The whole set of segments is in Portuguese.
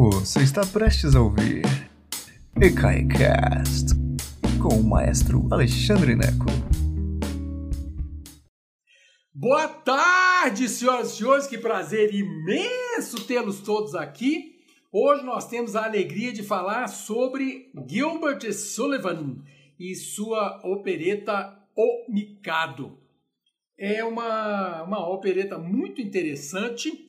Você está prestes a ouvir EKAICAST com o maestro Alexandre Neco. Boa tarde, senhoras e senhores, que prazer imenso tê-los todos aqui. Hoje nós temos a alegria de falar sobre Gilbert Sullivan e sua opereta O Mikado. É uma, uma opereta muito interessante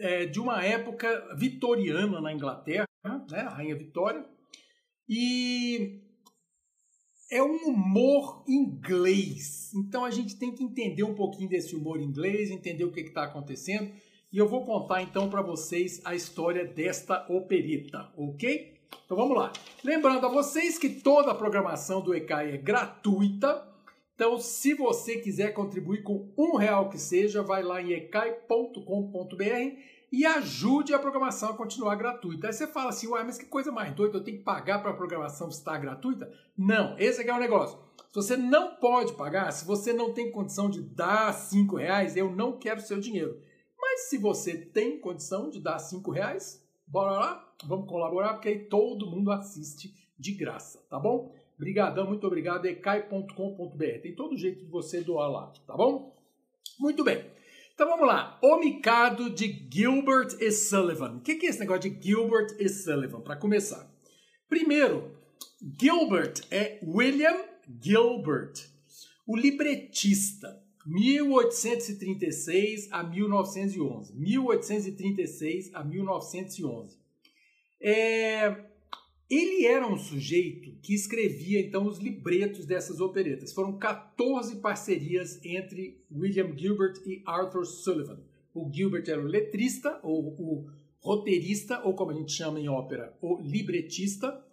é, de uma época vitoriana na Inglaterra, né, a Rainha Vitória, e é um humor inglês. Então a gente tem que entender um pouquinho desse humor inglês, entender o que está acontecendo. E eu vou contar então para vocês a história desta opereta, ok? Então vamos lá. Lembrando a vocês que toda a programação do ECAI é gratuita. Então, se você quiser contribuir com um real que seja, vai lá em ecai.com.br e ajude a programação a continuar gratuita. Aí você fala assim, uai, mas que coisa mais doida, eu tenho que pagar para a programação estar gratuita? Não, esse aqui é o negócio. Se você não pode pagar, se você não tem condição de dar cinco reais, eu não quero seu dinheiro. Mas se você tem condição de dar cinco reais, bora lá, vamos colaborar, porque aí todo mundo assiste de graça, tá bom? Obrigadão, muito obrigado, ecai.com.br. Tem todo jeito de você doar lá, tá bom? Muito bem. Então vamos lá. O Mikado de Gilbert e Sullivan. O que é esse negócio de Gilbert e Sullivan? Para começar. Primeiro, Gilbert é William Gilbert, o libretista. 1836 a 1911. 1836 a 1911. É, ele era um sujeito que escrevia então os libretos dessas operetas. Foram 14 parcerias entre William Gilbert e Arthur Sullivan. O Gilbert era o letrista, ou o roteirista, ou como a gente chama em ópera, o libretista.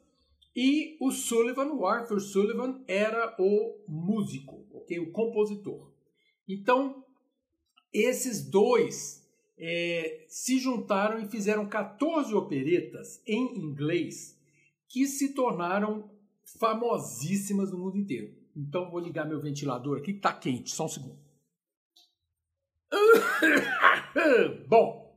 E o Sullivan, o Arthur Sullivan, era o músico, okay? o compositor. Então, esses dois é, se juntaram e fizeram 14 operetas em inglês que se tornaram famosíssimas no mundo inteiro. Então vou ligar meu ventilador aqui que está quente, só um segundo. Bom,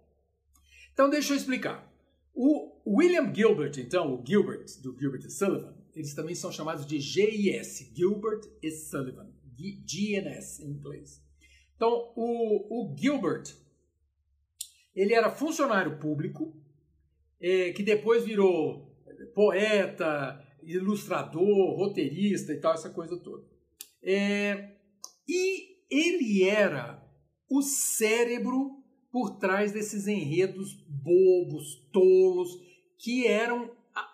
então deixa eu explicar. O William Gilbert, então, o Gilbert, do Gilbert e Sullivan, eles também são chamados de GIS, Gilbert e Sullivan, GNS em inglês. Então, o, o Gilbert, ele era funcionário público, é, que depois virou poeta, ilustrador, roteirista e tal, essa coisa toda. É, e ele era o cérebro por trás desses enredos bobos, tolos, que eram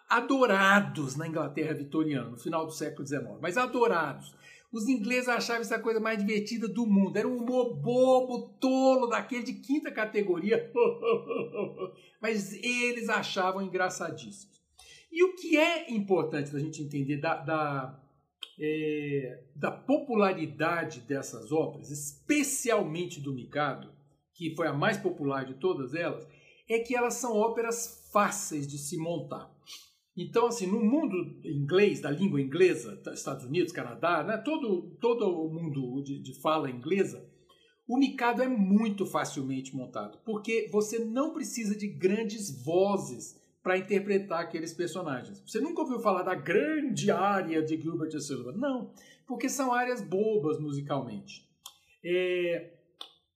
adorados na Inglaterra vitoriana, no final do século XIX, mas adorados. Os ingleses achavam essa coisa mais divertida do mundo. Era um humor bobo, tolo, daquele de quinta categoria. mas eles achavam engraçadíssimo. E o que é importante da gente entender da, da, é, da popularidade dessas óperas, especialmente do Mikado, que foi a mais popular de todas elas, é que elas são óperas fáceis de se montar. Então, assim, no mundo inglês, da língua inglesa, Estados Unidos, Canadá, né, todo, todo o mundo de, de fala inglesa, o Mikado é muito facilmente montado, porque você não precisa de grandes vozes para interpretar aqueles personagens. Você nunca ouviu falar da grande área de Gilbert Sullivan? Não, porque são áreas bobas musicalmente. É,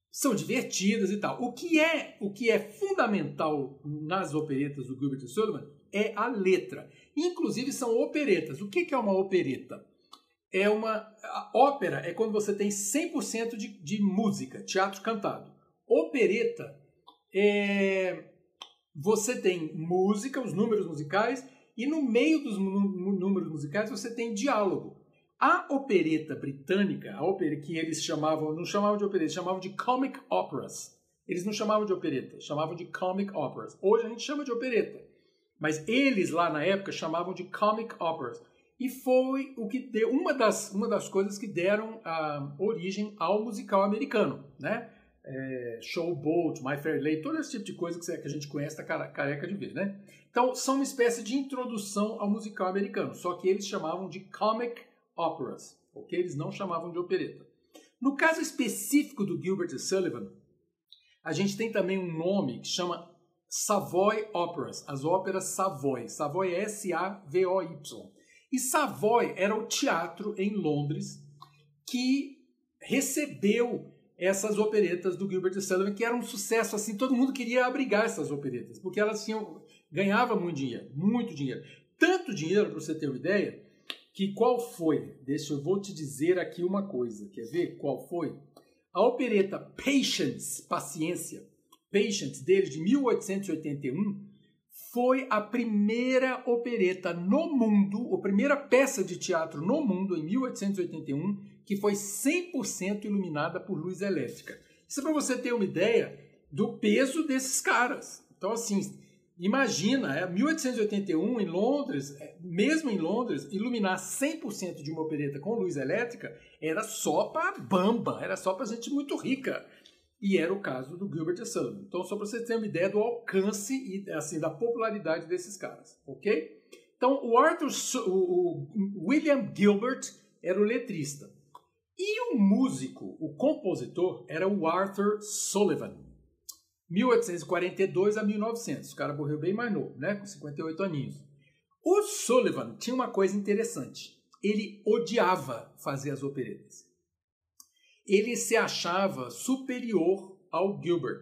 são divertidas e tal. O que é o que é fundamental nas operetas do Gilbert Sullivan é a letra. Inclusive são operetas. O que é uma opereta? É uma ópera é quando você tem 100% de, de música, teatro cantado. Opereta é você tem música, os números musicais, e no meio dos números musicais você tem diálogo. A opereta britânica, a ópera que eles chamavam, não chamavam de opereta, chamavam de comic operas. Eles não chamavam de opereta, chamavam de comic operas. Hoje a gente chama de opereta. Mas eles lá na época chamavam de comic operas. E foi o que deu uma das, uma das coisas que deram a origem ao musical americano, né? É, Showboat, My Fair Lady, todo esse tipo de coisa que, a gente conhece, tá careca de ver, né? Então, são uma espécie de introdução ao musical americano, só que eles chamavam de comic operas, ok? Eles não chamavam de opereta. No caso específico do Gilbert Sullivan, a gente tem também um nome que chama Savoy Operas, as óperas Savoy. Savoy é S-A-V-O-Y. E Savoy era o teatro em Londres que recebeu essas operetas do Gilbert Sullivan, que era um sucesso assim, todo mundo queria abrigar essas operetas, porque elas tinham ganhava muito dinheiro, muito dinheiro. Tanto dinheiro, para você ter uma ideia, que qual foi? Deixa eu vou te dizer aqui uma coisa. Quer ver qual foi? A opereta Patience, Paciência, Patience dele de 1881 foi a primeira opereta no mundo, a primeira peça de teatro no mundo em 1881 que foi 100% iluminada por luz elétrica. Isso é para você ter uma ideia do peso desses caras. Então assim, Imagina, é 1881 em Londres, é, mesmo em Londres, iluminar 100% de uma opereta com luz elétrica era só para bamba, era só para gente muito rica. E era o caso do Gilbert Sullivan. Então, só para você ter uma ideia do alcance e assim da popularidade desses caras, ok? Então, o Arthur, o William Gilbert era o letrista. E o músico, o compositor, era o Arthur Sullivan. 1842 a 1900. O cara morreu bem mais novo, né? Com 58 aninhos. O Sullivan tinha uma coisa interessante. Ele odiava fazer as operetas. Ele se achava superior ao Gilbert.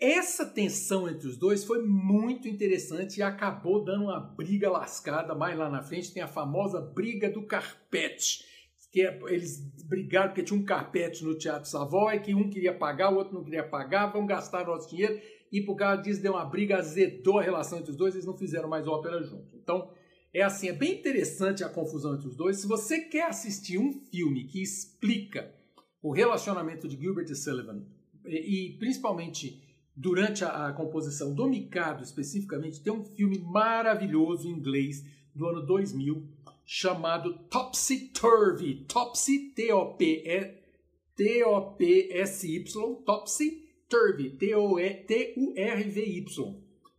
Essa tensão entre os dois foi muito interessante e acabou dando uma briga lascada. Mais lá na frente tem a famosa briga do carpete que é, eles brigaram porque tinha um carpete no Teatro Savoy, que um queria pagar, o outro não queria pagar, vamos gastar nosso dinheiro, e por causa disso deu uma briga, azedou a relação entre os dois, eles não fizeram mais ópera junto. Então, é assim, é bem interessante a confusão entre os dois. Se você quer assistir um filme que explica o relacionamento de Gilbert e Sullivan, e, e principalmente durante a, a, composição do Mikado, especificamente, tem um filme maravilhoso em inglês do ano 2000, chamado Topsy Turvy. Topsy, T-O-P-S-Y, Topsy Turvy, T-U-R-V-Y,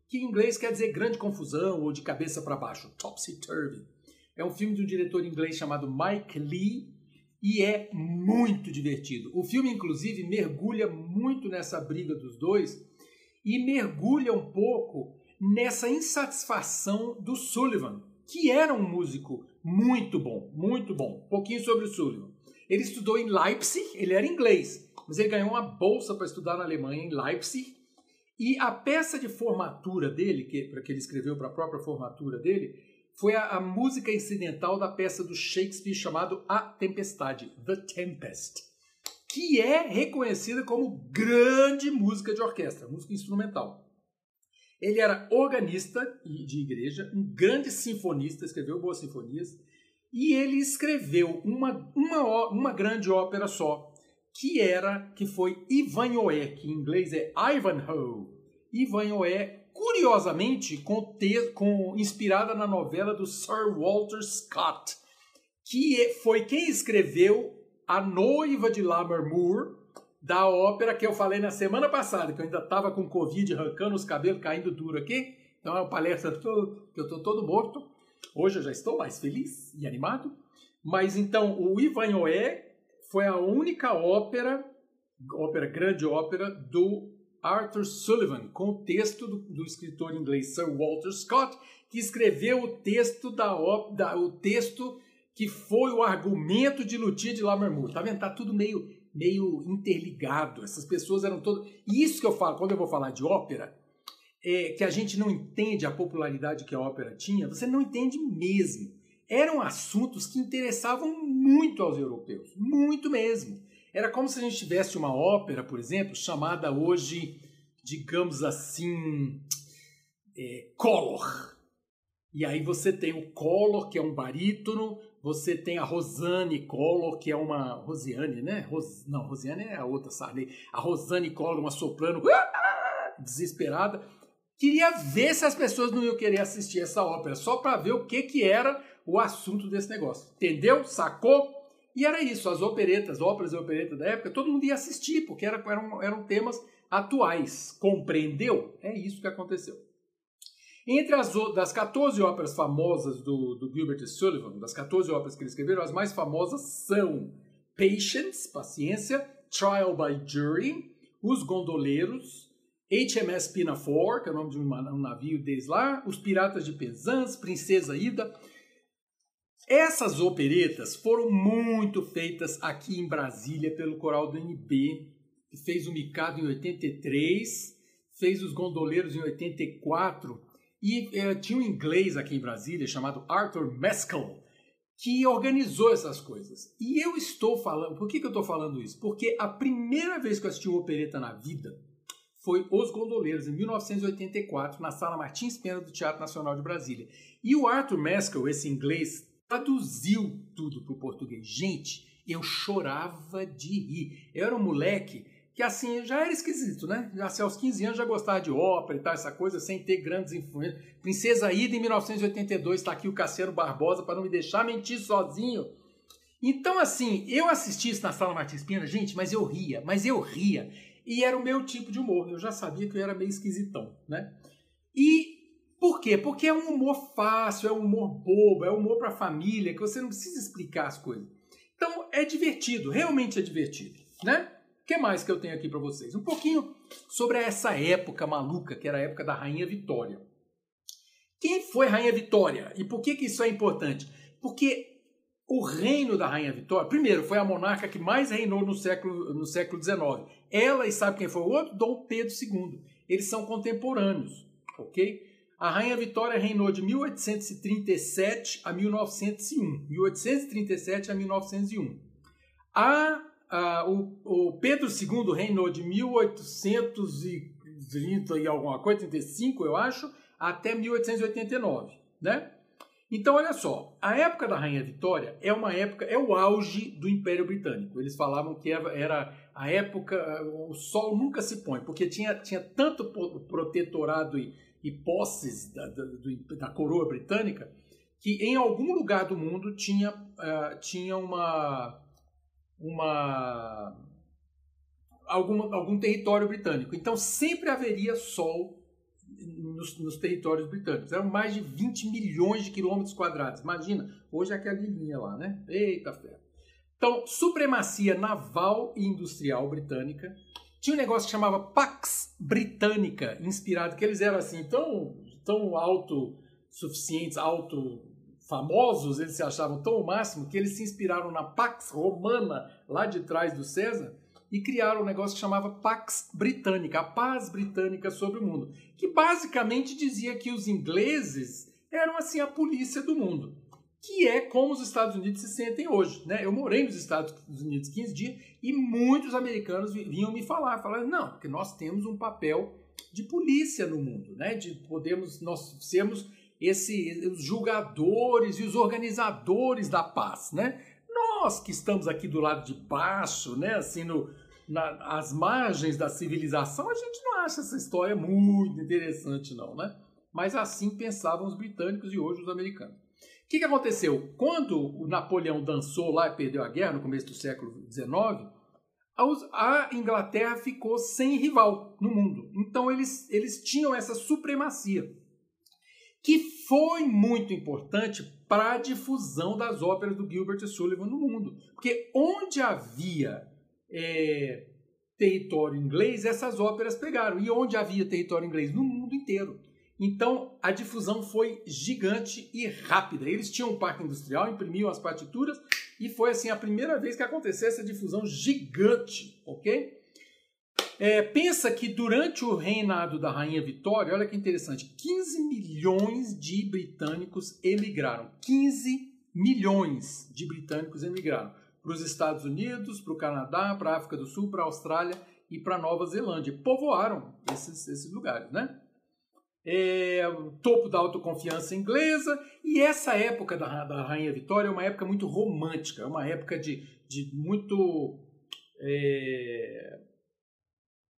que em inglês quer dizer grande confusão ou de cabeça para baixo. Topsy Turvy. É um filme de um diretor inglês chamado Mike Lee e é muito divertido. O filme, inclusive, mergulha muito nessa briga dos dois e mergulha um pouco nessa insatisfação do Sullivan, que era um músico muito bom, muito bom. Um pouquinho sobre o Sullivan. Ele estudou em Leipzig, ele era inglês, mas ele ganhou uma bolsa para estudar na Alemanha, em Leipzig. E a peça de formatura dele, que, que ele escreveu para a própria formatura dele, foi a, a, música incidental da peça do Shakespeare chamado A Tempestade, The Tempest, que é reconhecida como grande música de orquestra, música instrumental. Ele era organista de igreja, um grande sinfonista, escreveu boas sinfonias, e ele escreveu uma, uma, uma grande ópera só, que era, que foi Ivanhoe, que em inglês é Ivanhoe. Ivanhoe, curiosamente, com, com inspirada na novela do Sir Walter Scott, que é, foi quem escreveu A Noiva de Lammermoor, da ópera que eu falei na semana passada, que eu ainda estava com Covid, arrancando os cabelos, caindo duro aqui. Então é uma palestra que eu estou todo morto. Hoje eu já estou mais feliz e animado. Mas então, o Ivanhoe foi a única ópera, ópera, grande ópera, do Arthur Sullivan, com o texto do, do escritor inglês Sir Walter Scott, que escreveu o texto da, da o texto que foi o argumento de Lutia de Lammermoor. Tá vendo? Tá tudo meio meio interligado. Essas pessoas eram todas. E isso que eu falo, quando eu vou falar de ópera, é que a gente não entende a popularidade que a ópera tinha, você não entende mesmo. Eram assuntos que interessavam muito aos europeus, muito mesmo. Era como se a gente tivesse uma ópera, por exemplo, chamada hoje, digamos assim, é, Collor. E aí você tem o Collor, que é um barítono, você tem a Rosane Collor, que é uma. Rosiane, né? Ros... Não, Rosiane é a outra Sarney. A Rosane Collor, uma soprano desesperada. Queria ver se as pessoas não iam querer assistir essa ópera, só para ver o que, que era o assunto desse negócio. Entendeu? Sacou? E era isso, as operetas, óperas e operetas da época, todo mundo ia assistir, porque era, eram, eram temas atuais. Compreendeu? É isso que aconteceu. Entre as das 14 óperas famosas do, do Gilbert Sullivan, das 14 óperas que ele escreveu, as mais famosas são Patience, Paciência, Trial by Jury, Os Gondoleiros, HMS Pinafore, que é o nome de um, navio deles lá, Os Piratas de Penzance, Princesa Ida. Essas operetas foram muito feitas aqui em Brasília pelo coral do NB, que fez o Mikado em 83, fez os Gondoleiros em 84, e eh, tinha um inglês aqui em Brasília chamado Arthur Mescal, que organizou essas coisas. E eu estou falando, por que, que eu estou falando isso? Porque a primeira vez que eu assisti uma opereta na vida foi Os Gondoleiros, em 1984, na Sala Martins Pena do Teatro Nacional de Brasília. E o Arthur Mescal, esse inglês, traduziu tudo para o português. Gente, eu chorava de rir. Eu era um moleque que assim já era esquisito, né? Já assim, aos 15 anos já gostava de ópera e tal, essa coisa, sem ter grandes influências. Princesa Ida em 1982, está aqui o Cassiano Barbosa para não me deixar mentir sozinho. Então, assim, eu assisti isso na Sala Martins Pena, gente, mas eu ria, mas eu ria. E era o meu tipo de humor. Eu já sabia que eu era meio esquisitão, né? E por quê? Porque é um humor fácil, é um humor bobo, é um humor para família, que você não precisa explicar as coisas. Então, é divertido, realmente é divertido, né? Que mais que eu tenho aqui para vocês? Um pouquinho sobre essa época maluca, que era a época da Rainha Vitória. Quem foi Rainha Vitória? E por que, que isso é importante? Porque o reino da Rainha Vitória, primeiro, foi a monarca que mais reinou no século, no século XIX. Ela, e sabe quem foi o outro? Dom Pedro II. Eles são contemporâneos, ok? A Rainha Vitória reinou de 1837 a 1901. 1837 a 1901. A ah, o, o, Pedro II reinou de 1830 e alguma coisa, 35, eu acho, até 1889, né? Então, olha só, a época da Rainha Vitória é uma época, é o auge do Império Britânico. Eles falavam que era a época, o sol nunca se põe, porque tinha, tinha tanto protetorado e, e posses da, da, da, coroa britânica que em algum lugar do mundo tinha, uh, tinha uma, uma alguma, algum território britânico. Então sempre haveria sol nos, nos, territórios britânicos. Eram mais de 20 milhões de quilômetros quadrados. Imagina, hoje é aquela linha lá, né? Eita ferro. Então, supremacia naval e industrial britânica. Tinha um negócio que chamava Pax Britânica, inspirado, que eles eram assim, tão, tão autossuficientes, auto famosos, eles se achavam tão o máximo que eles se inspiraram na Pax Romana, lá de trás do César, e criaram um negócio que chamava Pax Britânica, a paz britânica sobre o mundo, que basicamente dizia que os ingleses eram assim a polícia do mundo, que é como os Estados Unidos se sentem hoje. Né? Eu morei nos Estados Unidos 15 dias e muitos americanos vinham me falar, falaram, não, porque nós temos um papel de polícia no mundo, né? de podermos, nós sermos esse, os julgadores e os organizadores da paz, né? Nós que estamos aqui do lado de baixo, né, assim, no, na, às margens da civilização, a gente não acha essa história muito interessante, não, né? Mas assim pensavam os britânicos e hoje os americanos. O que, que aconteceu? Quando o Napoleão dançou lá e perdeu a guerra no começo do século XIX, a Inglaterra ficou sem rival no mundo. Então eles, eles tinham essa supremacia que foi muito importante para a difusão das óperas do Gilbert e Sullivan no mundo. Porque onde havia é, território inglês, essas óperas pegaram. E onde havia território inglês? No mundo inteiro. Então a difusão foi gigante e rápida. Eles tinham um parque industrial, imprimiam as partituras e foi assim a primeira vez que aconteceu essa difusão gigante, ok? É, pensa que durante o reinado da Rainha Vitória, olha que interessante, 15 milhões de britânicos emigraram. 15 milhões de britânicos emigraram para os Estados Unidos, para o Canadá, para a África do Sul, para a Austrália e para a Nova Zelândia. Povoaram esses, esses lugares, né? É, topo da autoconfiança inglesa e essa época da, da Rainha Vitória é uma época muito romântica, é uma época de, de muito é,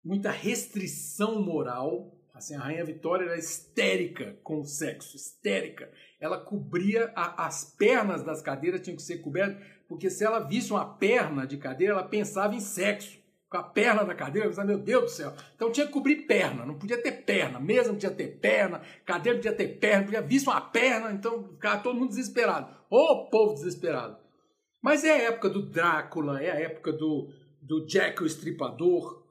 muita restrição moral. Assim, a Rainha Vitória era histérica com o sexo, histérica. Ela cobria a, as pernas das cadeiras tinham que ser cobertas, porque se ela visse uma perna de cadeira, ela pensava em sexo. Com a perna da cadeira, pensava, meu Deus do céu. Então tinha que cobrir perna, não podia ter perna, mesa não podia ter perna, cadeira não podia ter perna, podia visse uma perna, então ficava todo mundo desesperado. Ô oh, povo desesperado! Mas é a época do Drácula, é a época do, do Jack o Estripador,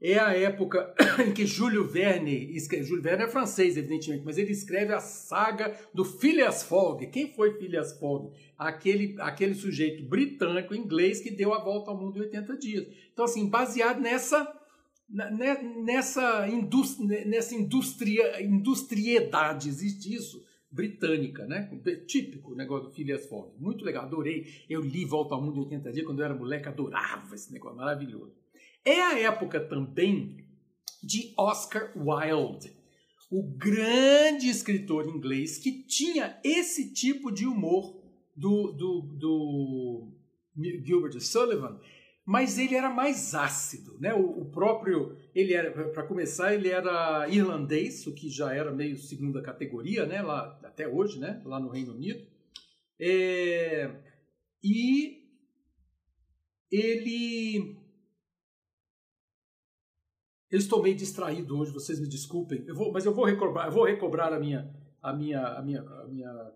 é a época em que Júlio Verne, escreve, Júlio Verne é francês, evidentemente, mas ele escreve a saga do Phileas Fogg. Quem foi Phileas Fogg? Aquele, aquele sujeito britânico, inglês, que deu a volta ao mundo em 80 dias. Então, assim, baseado nessa nessa, indústria, nessa indústria, industriedade, existe isso, britânica, né? Típico negócio do Phileas Fogg. Muito legal, adorei. Eu li Volta ao Mundo em 80 dias quando eu era moleque, adorava esse negócio, maravilhoso. É a época também de Oscar Wilde, o grande escritor inglês que tinha esse tipo de humor do, do, do Gilbert Sullivan, mas ele era mais ácido, né? O, o próprio, ele era, para começar, ele era irlandês, o que já era meio segunda categoria, né? Lá até hoje, né? Lá no Reino Unido, é, e ele eu estou meio distraído hoje, vocês me desculpem. Eu vou, mas eu vou recobrar, eu vou recobrar a minha, a minha, a minha, a minha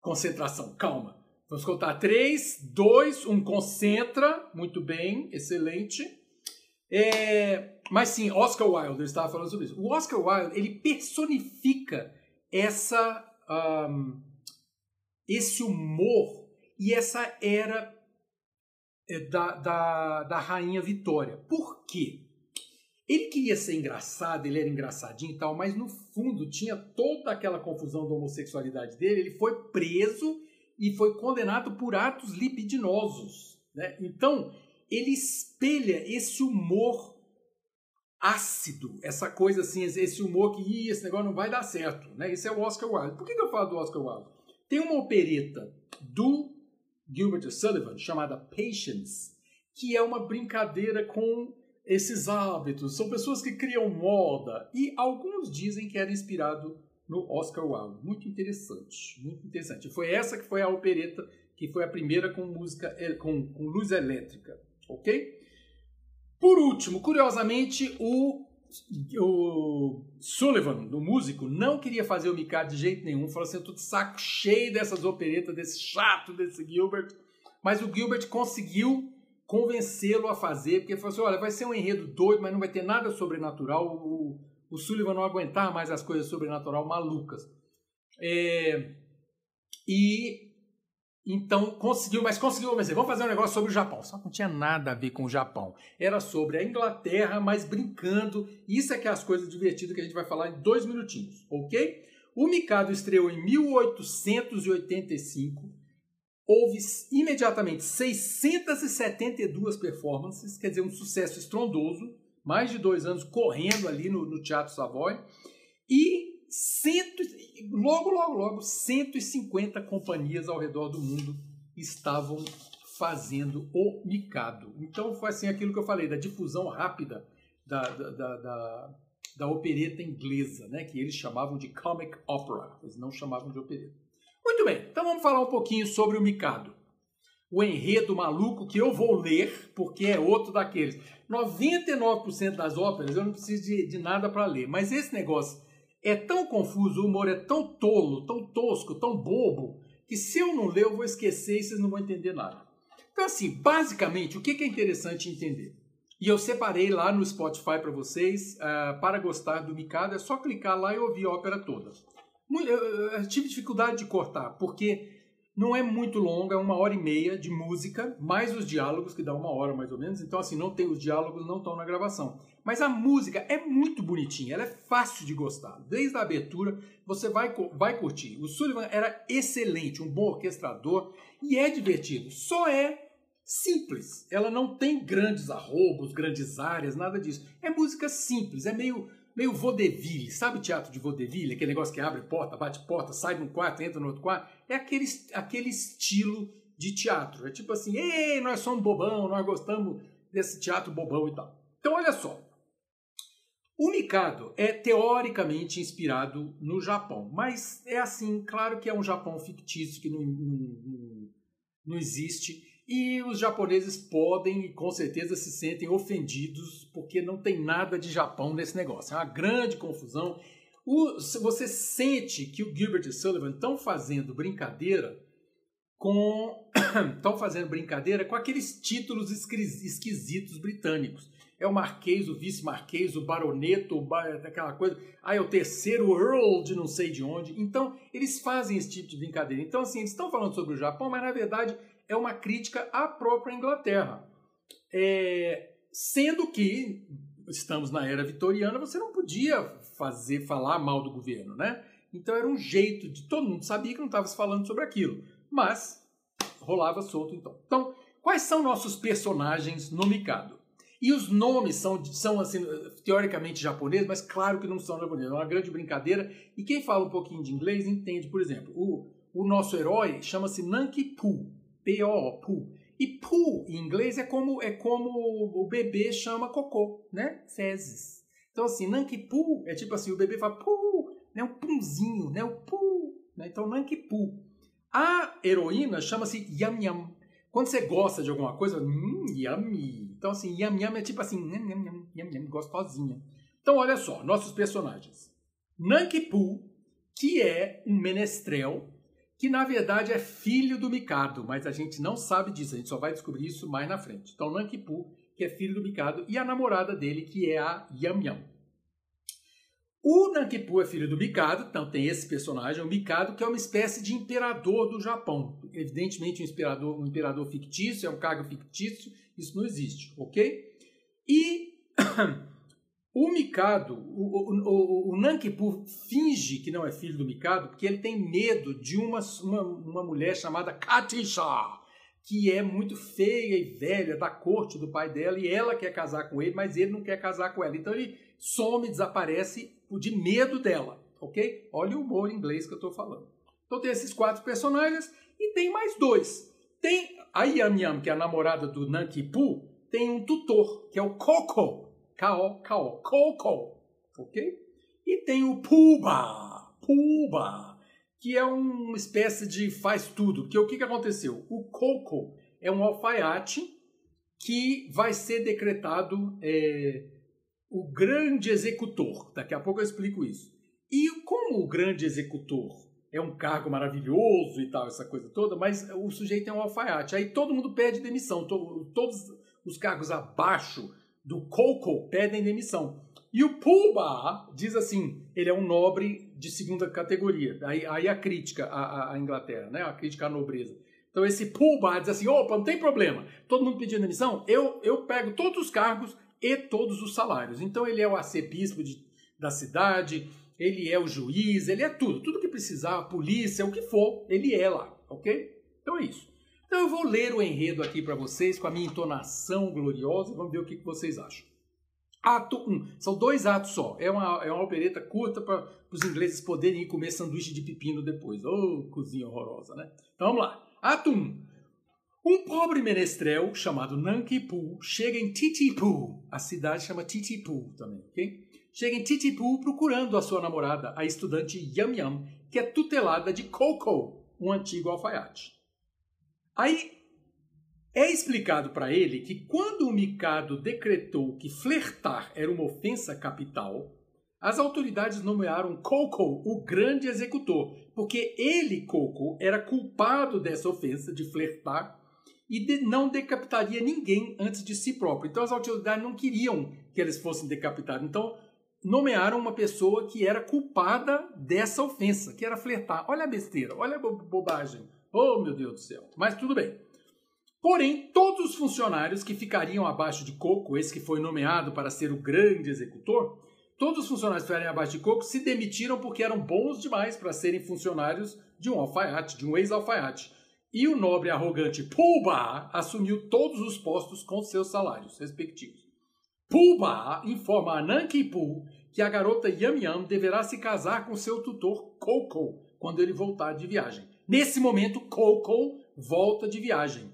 concentração. Calma. Vamos contar 3, 2, 1, concentra. Muito bem, excelente. É, mas sim, Oscar Wilde, eu estava falando sobre isso. O Oscar Wilde, ele personifica essa, um, esse humor e essa era é, da, da, da Rainha Vitória. Por quê? Ele queria ser engraçado, ele era engraçadinho e tal, mas no fundo tinha toda aquela confusão da homossexualidade dele. Ele foi preso e foi condenado por atos libidinosos. Né? Então, ele espelha esse humor ácido, essa coisa assim, esse humor que esse negócio não vai dar certo. Né? Esse é o Oscar Wilde. Por que eu falo do Oscar Wilde? Tem uma opereta do Gilbert Sullivan chamada Patience, que é uma brincadeira com esses hábitos, são pessoas que criam moda e alguns dizem que era inspirado no Oscar Wilde. Muito interessante, muito interessante. Foi essa que foi a opereta que foi a primeira com música com, com luz elétrica, ok? Por último, curiosamente, o, o Sullivan, o músico, não queria fazer o Mikado de jeito nenhum. Falou assim: eu tô de saco cheio dessas operetas, desse chato desse Gilbert. Mas o Gilbert conseguiu convencê-lo a fazer, porque ele falou assim: olha, vai ser um enredo doido, mas não vai ter nada sobrenatural. O, o Sullivan não aguentar mais as coisas sobrenatural malucas. É, e então conseguiu, mas conseguiu convencer. Vamos fazer um negócio sobre o Japão. Só que não tinha nada a ver com o Japão. Era sobre a Inglaterra, mas brincando. Isso é que é as coisas divertidas que a gente vai falar em dois minutinhos, ok? O Mikado estreou em 1885 houve imediatamente 672 performances, quer dizer, um sucesso estrondoso, mais de dois anos correndo ali no, no Teatro Savoy, e cento, logo, logo, logo, 150 companhias ao redor do mundo estavam fazendo o Mikado. Então foi assim aquilo que eu falei, da difusão rápida da, da, da, da, da opereta inglesa, né, que eles chamavam de comic opera, eles não chamavam de opereta. Muito bem, então vamos falar um pouquinho sobre o Mikado. O enredo maluco que eu vou ler, porque é outro daqueles. 99% das óperas eu não preciso de, de nada para ler, mas esse negócio é tão confuso, o humor é tão tolo, tão tosco, tão bobo, que se eu não ler eu vou esquecer e vocês não vão entender nada. Então, assim, basicamente, o que é interessante entender? E eu separei lá no Spotify para vocês, uh, para gostar do Mikado, é só clicar lá e ouvir a ópera toda. Eu tive dificuldade de cortar, porque não é muito longa, é uma hora e meia de música, mais os diálogos, que dá uma hora mais ou menos. Então, assim, não tem os diálogos, não estão na gravação. Mas a música é muito bonitinha, ela é fácil de gostar. Desde a abertura, você vai, vai curtir. O Sullivan era excelente, um bom orquestrador e é divertido. Só é simples. Ela não tem grandes arrobos, grandes áreas, nada disso. É música simples, é meio meio vaudeville, sabe teatro de vaudeville? Aquele negócio que abre porta, bate porta, sai de um quarto, entra no outro quarto. É aquele, aquele estilo de teatro. É tipo assim, ei, nós somos bobão, nós gostamos desse teatro bobão e tal. Então, olha só. O Mikado é teoricamente inspirado no Japão, mas é assim, claro que é um Japão fictício que não, não, não existe e os japoneses podem e com certeza se sentem ofendidos porque não tem nada de Japão nesse negócio. É uma grande confusão. O, você sente que o Gilbert e Sullivan estão fazendo brincadeira com estão fazendo brincadeira com aqueles títulos esquisitos britânicos. é o marquês, o vice-marquês, o baroneto, aquela coisa. Ah, é o terceiro Earl de não sei de onde. Então, eles fazem esse tipo de brincadeira. Então, assim, eles estão falando sobre o Japão, mas na verdade é uma crítica à própria Inglaterra. É, sendo que estamos na era vitoriana, você não podia fazer falar mal do governo, né? Então era um jeito de todo mundo sabia que não estava se falando sobre aquilo, mas rolava solto então. Então, quais são nossos personagens no Mikado? E os nomes são, são assim, teoricamente japoneses, mas claro que não são japoneses. É uma grande brincadeira. E quem fala um pouquinho de inglês entende, por exemplo, o, o nosso herói chama-se Nanki Poo, P-O, Poo. E poo em inglês é como é como o bebê chama cocô, né? Fezes. Então assim, Nanki Poo é tipo assim, o bebê fala poo, né? Um punzinho, né? O poo, né? Então Nanki Poo. A heroína chama-se Yam Yam. Quando você gosta de alguma coisa, hum, yummy. Então assim, Yam Yam é tipo assim, yam yam, yam, yam, gostosinha. Então olha só, nossos personagens. Nanki Poo, que é um menestrel que na verdade é filho do Mikado, mas a gente não sabe disso, a gente só vai descobrir isso mais na frente. Então, Nankipu, que é filho do Mikado, e a namorada dele, que é a Yam Yam. O Nankipu é filho do Mikado, então tem esse personagem, o Mikado, que é uma espécie de imperador do Japão. Evidentemente, um imperador, um imperador fictício, é um cargo fictício, isso não existe, ok? E O Mikado, o, o, o, Nankipu finge que não é filho do Mikado porque ele tem medo de uma, uma, uma mulher chamada Katisha, que é muito feia e velha da corte do pai dela e ela quer casar com ele, mas ele não quer casar com ela. Então ele some, desaparece de medo dela, ok? Olha o humor inglês que eu estou falando. Então tem esses quatro personagens e tem mais dois. Tem a Yam Yam, que é a namorada do Nankipu, tem um tutor, que é o Coco, K-O, K-O, Coco, ok? E tem o Puba, Puba, que é uma espécie de faz tudo. Que o que, que aconteceu? O Coco é um alfaiate que vai ser decretado é, o grande executor. Daqui a pouco eu explico isso. E como o grande executor é um cargo maravilhoso e tal, essa coisa toda, mas o sujeito é um alfaiate. Aí todo mundo pede demissão, todos os cargos abaixo do Coco pedem demissão. E o Pulba diz assim, ele é um nobre de segunda categoria. Aí, aí a crítica à, à, Inglaterra, né? a crítica à nobreza. Então esse Pulba diz assim, opa, não tem problema, todo mundo pedindo demissão, eu, eu pego todos os cargos e todos os salários. Então ele é o arcebispo de, da cidade, ele é o juiz, ele é tudo. Tudo que precisar, a polícia, o que for, ele é lá, ok? Então é isso. Então eu vou ler o enredo aqui para vocês com a minha entonação gloriosa e vamos ver o que, vocês acham. Ato 1. São dois atos só. É uma, é uma opereta curta para os ingleses poderem ir comer sanduíche de pepino depois. Ô, oh, cozinha horrorosa, né? Então vamos lá. Ato 1. Um pobre menestrel chamado Nankipu chega em Titipu. A cidade chama Titipu também, ok? Chega em Titipu procurando a sua namorada, a estudante Yam Yam, que é tutelada de Coco, um antigo alfaiate. Aí é explicado para ele que quando o Mikado decretou que flertar era uma ofensa capital, as autoridades nomearam Coco o grande executor, porque ele, Coco, era culpado dessa ofensa de flertar e de, não decapitaria ninguém antes de si próprio. Então as autoridades não queriam que eles fossem decapitados. Então nomearam uma pessoa que era culpada dessa ofensa, que era flertar. Olha a besteira, olha a bobagem. Oh, meu Deus do céu. Mas tudo bem. Porém, todos os funcionários que ficariam abaixo de Coco, esse que foi nomeado para ser o grande executor, todos os funcionários que ficariam abaixo de Coco se demitiram porque eram bons demais para serem funcionários de um alfaiate, de um ex-alfaiate. E o nobre arrogante Pulba assumiu todos os postos com seus salários respectivos. Pulba informa a Nanki Poo que a garota Yam Yam deverá se casar com seu tutor Coco quando ele voltar de viagem. Nesse momento, Coco volta de viagem.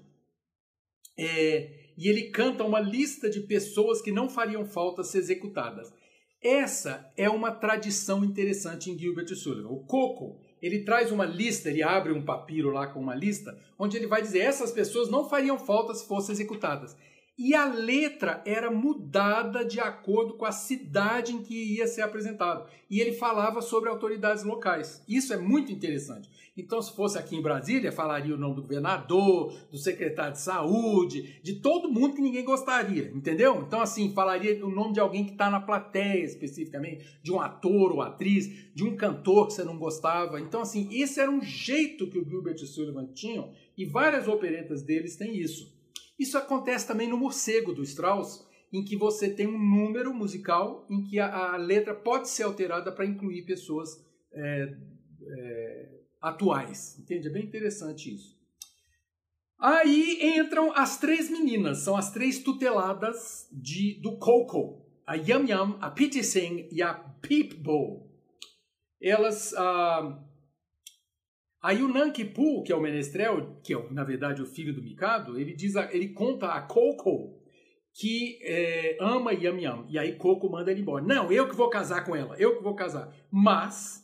É, e ele canta uma lista de pessoas que não fariam falta ser executadas. Essa é uma tradição interessante em Gilbert Sullivan. O Coco, ele traz uma lista, ele abre um papiro lá com uma lista, onde ele vai dizer essas pessoas não fariam falta se fossem executadas. E a letra era mudada de acordo com a cidade em que ia ser apresentado. E ele falava sobre autoridades locais. Isso é muito interessante. Então, se fosse aqui em Brasília, falaria o nome do governador, do secretário de saúde, de todo mundo que ninguém gostaria, entendeu? Então, assim, falaria o nome de alguém que está na plateia especificamente, de um ator ou atriz, de um cantor que você não gostava. Então, assim, esse era um jeito que o Gilbert e Sullivan tinham, e várias operetas deles têm isso. Isso acontece também no Morcego do Strauss, em que você tem um número musical em que a, a letra pode ser alterada para incluir pessoas é, é, atuais. Entende? É bem interessante isso. Aí entram as três meninas, são as três tuteladas de, do Coco, a Yam Yam, a Pity Sing e a Peep Bo. Elas ah, Aí o Nankipu, que é o menestrel, que é na verdade o filho do Mikado, ele diz, ele conta a Coco que é, ama Yam Yam. E aí Coco manda ele embora. Não, eu que vou casar com ela, eu que vou casar. Mas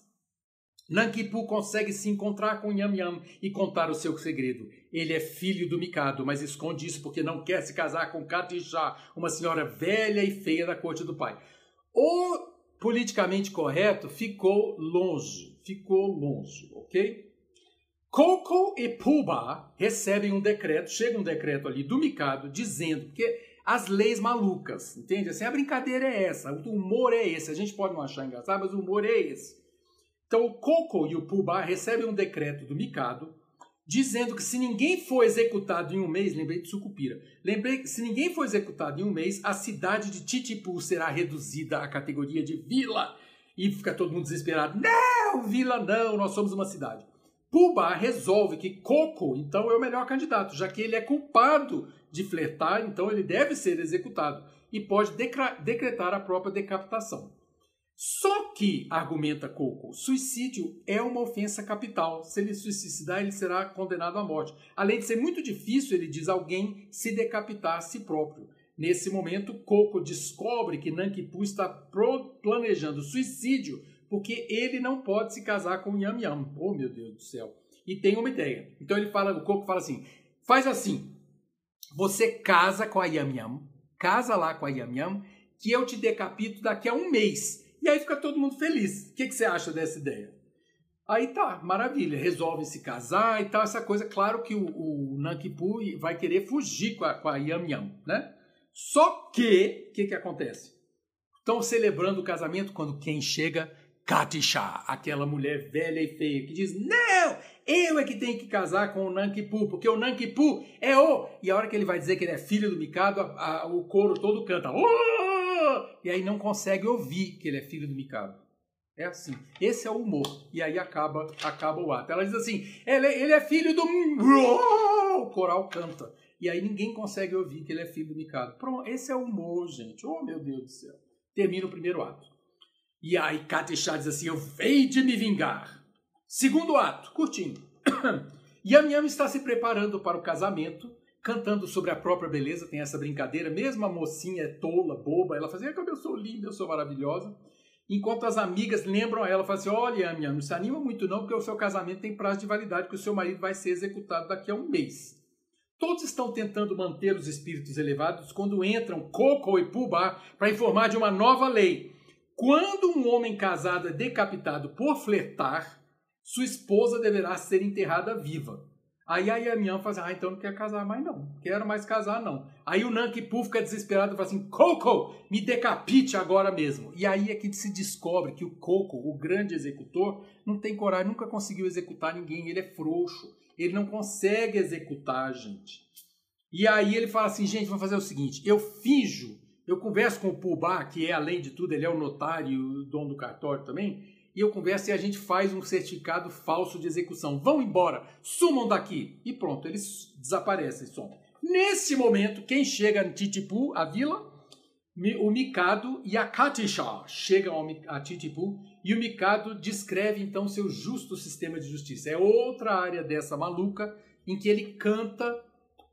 Nankipu consegue se encontrar com Yam Yam e contar o seu segredo. Ele é filho do Mikado, mas esconde isso porque não quer se casar com Katijá, uma senhora velha e feia da corte do pai. O politicamente correto ficou longe, ficou longe, ok? Coco e Puba recebem um decreto, chega um decreto ali do Mikado dizendo que as leis malucas, entende? Assim, a brincadeira é essa, o humor é esse. A gente pode não achar engraçado, mas o humor é esse. Então o Coco e o Puba recebem um decreto do Mikado dizendo que se ninguém for executado em um mês, lembrei de Sucupira, lembrei que se ninguém for executado em um mês, a cidade de Titipu será reduzida à categoria de vila. E fica todo mundo desesperado. Não, vila não, nós somos uma cidade. Pubá resolve que Coco, então, é o melhor candidato, já que ele é culpado de flertar, então ele deve ser executado e pode decretar a própria decapitação. Só que, argumenta Coco, suicídio é uma ofensa capital. Se ele suicidar, ele será condenado à morte. Além de ser muito difícil, ele diz, alguém se a si próprio. Nesse momento, Coco descobre que Nankipu está planejando suicídio porque ele não pode se casar com Yam Yam. Oh, meu Deus do céu. E tem uma ideia. Então ele fala, o Coco fala assim: faz assim. Você casa com a Yam Yam, casa lá com a Yam Yam, que eu te decapito daqui a um mês. E aí fica todo mundo feliz. O que, que você acha dessa ideia? Aí tá, maravilha, resolve se casar e tal, essa coisa. Claro que o, o Nankipu vai querer fugir com a, com a Yam Yam, né? Só que, o que, que acontece? Estão celebrando o casamento quando quem chega Katisha, aquela mulher velha e feia, que diz: Não, eu é que tenho que casar com o Nankipu, porque o Nankipu é o. E a hora que ele vai dizer que ele é filho do Mikado, a, a, o coro todo canta. Oh! E aí não consegue ouvir que ele é filho do Mikado. É assim. Esse é o humor. E aí acaba, acaba o ato. Ela diz assim: ele, ele é filho do. Oh! O coral canta. E aí ninguém consegue ouvir que ele é filho do Mikado. Pronto, esse é o humor, gente. Oh, meu Deus do céu. Termina o primeiro ato. E aí Katishá diz assim, eu vei de me vingar. Segundo ato, curtindo. Yam Yam está se preparando para o casamento, cantando sobre a própria beleza, tem essa brincadeira, mesmo a mocinha é tola, boba, ela fazia como eu sou linda, eu sou maravilhosa. Enquanto as amigas lembram a ela, falam assim, olha Yam Yam, não se anima muito não, porque o seu casamento tem prazo de validade, que o seu marido vai ser executado daqui a um mês. Todos estão tentando manter os espíritos elevados quando entram Coco e Pubá para informar de uma nova lei quando um homem casado é decapitado por flertar, sua esposa deverá ser enterrada viva. Aí a Yamian fala assim, ah, então não quer casar mais não, quero mais casar não. Aí o Nankipu fica desesperado e fala assim, Coco, me decapite agora mesmo. E aí é que se descobre que o Coco, o grande executor, não tem coragem, nunca conseguiu executar ninguém, ele é frouxo, ele não consegue executar a gente. E aí ele fala assim, gente, vamos fazer o seguinte, eu finjo eu converso com o Pubá, que é, além de tudo, ele é o notário o dono do cartório também, e eu converso e a gente faz um certificado falso de execução. Vão embora, sumam daqui. E pronto, eles desaparecem, somam. Nesse momento, quem chega em Titipu, a vila, o Mikado e a Katisha chegam a Titipu e o Mikado descreve então seu justo sistema de justiça. É outra área dessa maluca em que ele canta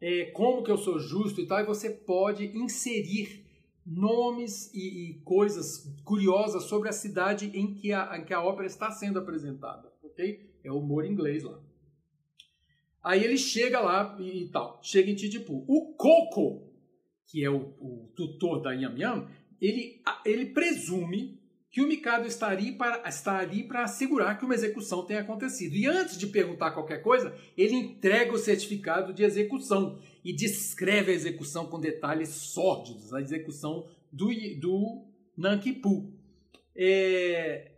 é, como que eu sou justo e tal, e você pode inserir nomes e, e, coisas curiosas sobre a cidade em que a, em que a ópera está sendo apresentada, ok? É o humor inglês lá. Aí ele chega lá e, e tal, chega em Titipu. O Coco, que é o, o tutor da Yam Yam, ele, ele presume que o Mikado está ali, para, está ali para assegurar que uma execução tenha acontecido. E antes de perguntar qualquer coisa, ele entrega o certificado de execução e descreve a execução com detalhes sórdidos, a execução do, do Nankipu. É...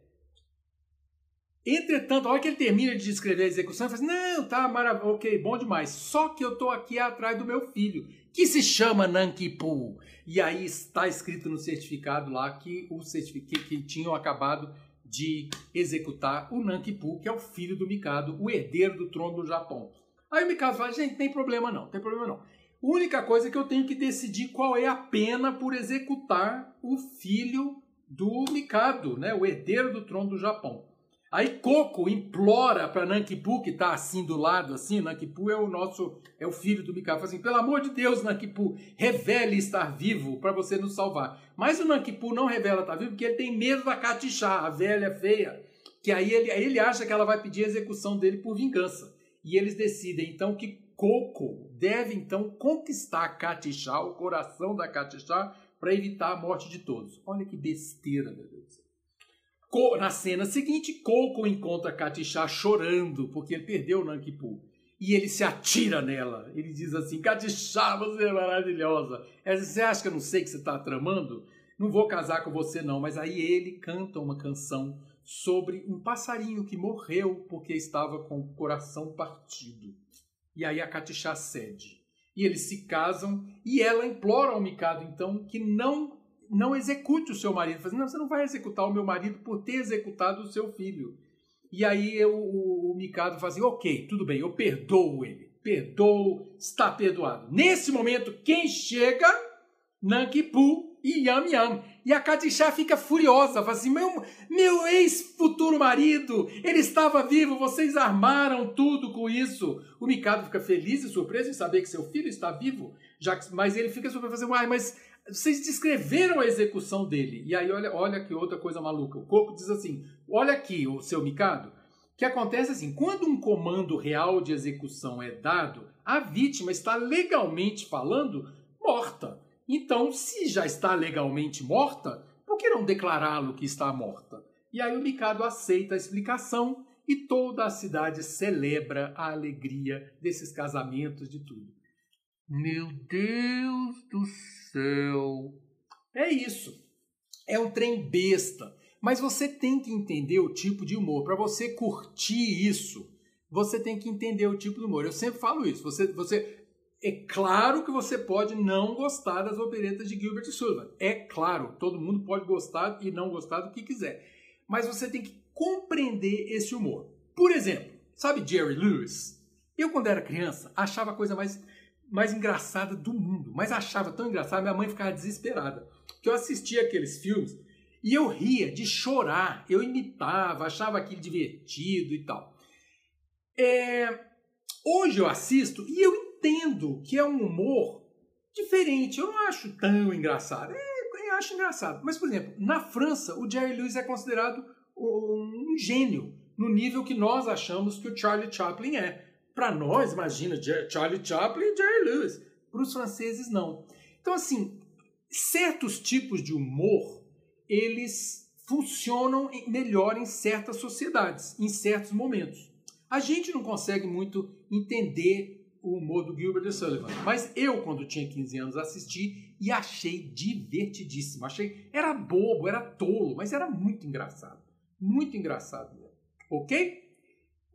Entretanto, a hora que ele termina de descrever a execução, ele fala assim, não, tá, maravilhoso, ok, bom demais. Só que eu estou aqui atrás do meu filho, que se chama Nankipu. E aí está escrito no certificado lá que o certificado que tinham acabado de executar o Nankipu, que é o filho do Mikado, o herdeiro do trono do Japão. Aí o Mikado fala, gente, tem problema não, tem problema não. A única coisa é que eu tenho que decidir qual é a pena por executar o filho do Mikado, né, o herdeiro do trono do Japão. Aí Coco implora para Nankipu, que está assim do lado, assim, Nankipu é o nosso, é o filho do Mikado, assim, pelo amor de Deus, Nankipu, revele estar vivo para você nos salvar. Mas o Nankipu não revela estar vivo porque ele tem medo da Katixá, a velha feia, que aí ele, ele acha que ela vai pedir a execução dele por vingança. E eles decidem então que Coco deve então conquistar Katixá, o coração da Katixá, para evitar a morte de todos. Olha que besteira, meu Deus. Na cena seguinte, Coco encontra Katixá chorando porque ele perdeu o Nankipu. E ele se atira nela. Ele diz assim: Katixá, você é maravilhosa. Você acha que eu não sei que você está tramando? Não vou casar com você, não. Mas aí ele canta uma canção sobre um passarinho que morreu porque estava com o coração partido. E aí a Katixá cede. E eles se casam e ela implora ao Mikado, então, que não não execute o seu marido. Fala assim, não, você não vai executar o meu marido por ter executado o seu filho. E aí eu, o, o Mikado fala assim, ok, tudo bem, eu perdoo ele. Perdoo, está perdoado. Nesse momento, quem chega? Nankipu e Yam Yam. E a Katixá fica furiosa, fala assim, meu, meu ex-futuro marido, ele estava vivo, vocês armaram tudo com isso. O Mikado fica feliz e surpreso em saber que seu filho está vivo, já que, mas ele fica surpreso, assim, mas vocês descreveram a execução dele. E aí, olha, olha que outra coisa maluca. O corpo diz assim: olha aqui, o seu Mikado. que acontece assim: quando um comando real de execução é dado, a vítima está legalmente falando morta. Então, se já está legalmente morta, por que não declará-lo que está morta? E aí o Mikado aceita a explicação e toda a cidade celebra a alegria desses casamentos, de tudo. Meu Deus do céu! É isso. É um trem besta. Mas você tem que entender o tipo de humor. Para você curtir isso, você tem que entender o tipo de humor. Eu sempre falo isso. Você, você, é claro que você pode não gostar das operetas de Gilbert Sullivan. É claro, todo mundo pode gostar e não gostar do que quiser. Mas você tem que compreender esse humor. Por exemplo, sabe Jerry Lewis? Eu, quando era criança, achava a coisa mais mais engraçada do mundo. Mas achava tão engraçado, minha mãe ficava desesperada. Que eu assistia aqueles filmes e eu ria de chorar. Eu imitava, achava aquilo divertido e tal. É... Hoje eu assisto e eu entendo que é um humor diferente. Eu não acho tão engraçado. É, eu acho engraçado. Mas, por exemplo, na França, o Jerry Lewis é considerado um gênio, no nível que nós achamos que o Charlie Chaplin é. Para nós, imagina, Charlie Chaplin e Jerry Lewis. Para os franceses, não. Então, assim, certos tipos de humor, eles funcionam melhor em certas sociedades, em certos momentos. A gente não consegue muito entender o humor do Gilbert Sullivan, mas eu, quando tinha 15 anos, assisti e achei divertidíssimo. Achei, era bobo, era tolo, mas era muito engraçado. Muito engraçado. Ok?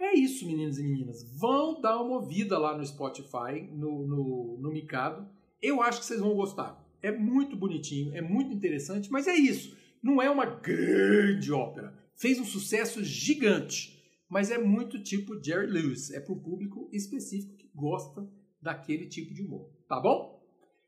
É isso, meninos e meninas. Vão dar uma ouvida lá no Spotify, no, no, no. Eu acho que vocês vão gostar. É muito bonitinho, é muito interessante, mas é isso. Não é uma grande ópera. Fez um sucesso gigante, mas é muito tipo Jerry Lewis. É para o público específico que gosta daquele tipo de humor. Tá bom?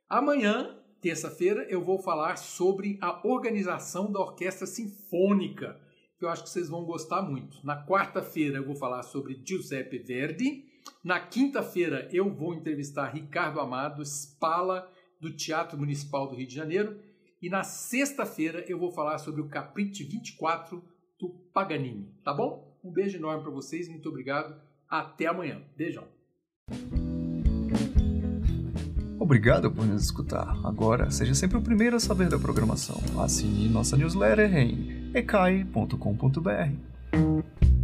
Amanhã, terça-feira, eu vou falar sobre a organização da Orquestra Sinfônica que eu acho que vocês vão gostar muito. Na quarta-feira eu vou falar sobre Giuseppe Verdi. Na quinta-feira eu vou entrevistar Ricardo Amado, Spala, do Teatro Municipal do Rio de Janeiro. E na sexta-feira eu vou falar sobre o Capricci 24 do Paganini, tá bom? Um beijo enorme para vocês, muito obrigado. Até amanhã. Beijão. Obrigado por nos escutar. Agora, seja sempre o primeiro a saber da programação. Assine nossa newsletter em ecai.com.br.